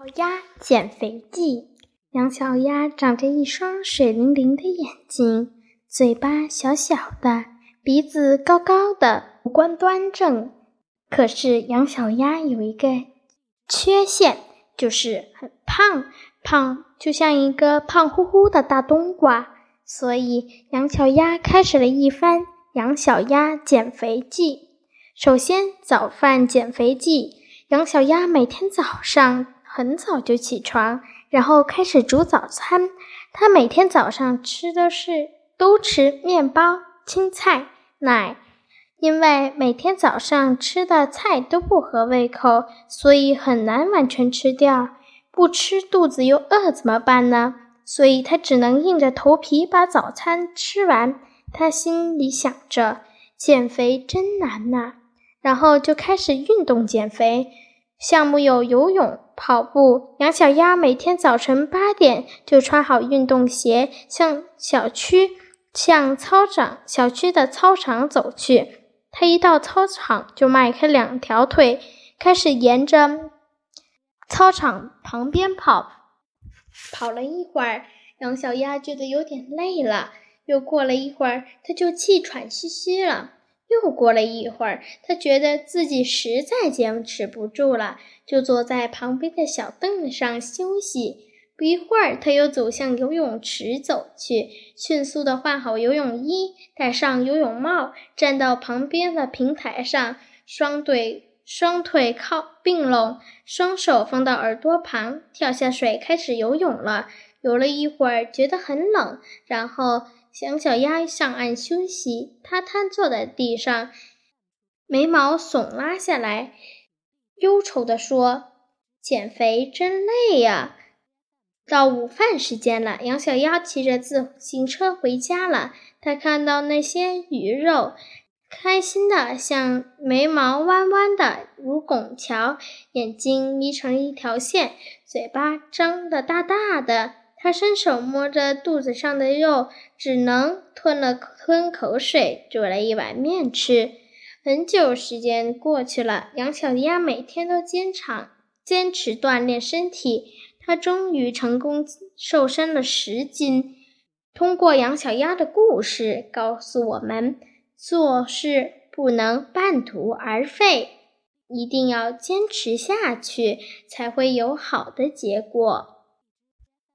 小鸭减肥记。杨小鸭长着一双水灵灵的眼睛，嘴巴小小的，鼻子高高的，五官端正。可是杨小鸭有一个缺陷，就是很胖，胖就像一个胖乎乎的大冬瓜。所以杨小鸭开始了一番杨小鸭减肥记。首先，早饭减肥记。杨小鸭每天早上。很早就起床，然后开始煮早餐。他每天早上吃的是都吃面包、青菜、奶，因为每天早上吃的菜都不合胃口，所以很难完全吃掉。不吃肚子又饿怎么办呢？所以他只能硬着头皮把早餐吃完。他心里想着，减肥真难呐，然后就开始运动减肥。项目有游泳、跑步。杨小鸭每天早晨八点就穿好运动鞋，向小区、向操场、小区的操场走去。他一到操场就迈开两条腿，开始沿着操场旁边跑。跑了一会儿，杨小鸭觉得有点累了。又过了一会儿，他就气喘吁吁了。又过了一会儿，他觉得自己实在坚持不住了，就坐在旁边的小凳子上休息。不一会儿，他又走向游泳池走去，迅速的换好游泳衣，戴上游泳帽，站到旁边的平台上，双腿双腿靠并拢，双手放到耳朵旁，跳下水开始游泳了。游了一会儿，觉得很冷，然后。小小鸭上岸休息，它瘫坐在地上，眉毛耸拉下来，忧愁地说：“减肥真累呀！”到午饭时间了，杨小鸭骑着自行车回家了。他看到那些鱼肉，开心的像眉毛弯弯的如拱桥，眼睛眯成一条线，嘴巴张得大大的。他伸手摸着肚子上的肉，只能吞了吞口水，煮了一碗面吃。很久时间过去了，杨小鸭每天都坚强坚持锻炼身体，她终于成功瘦身了十斤。通过杨小鸭的故事，告诉我们做事不能半途而废，一定要坚持下去，才会有好的结果。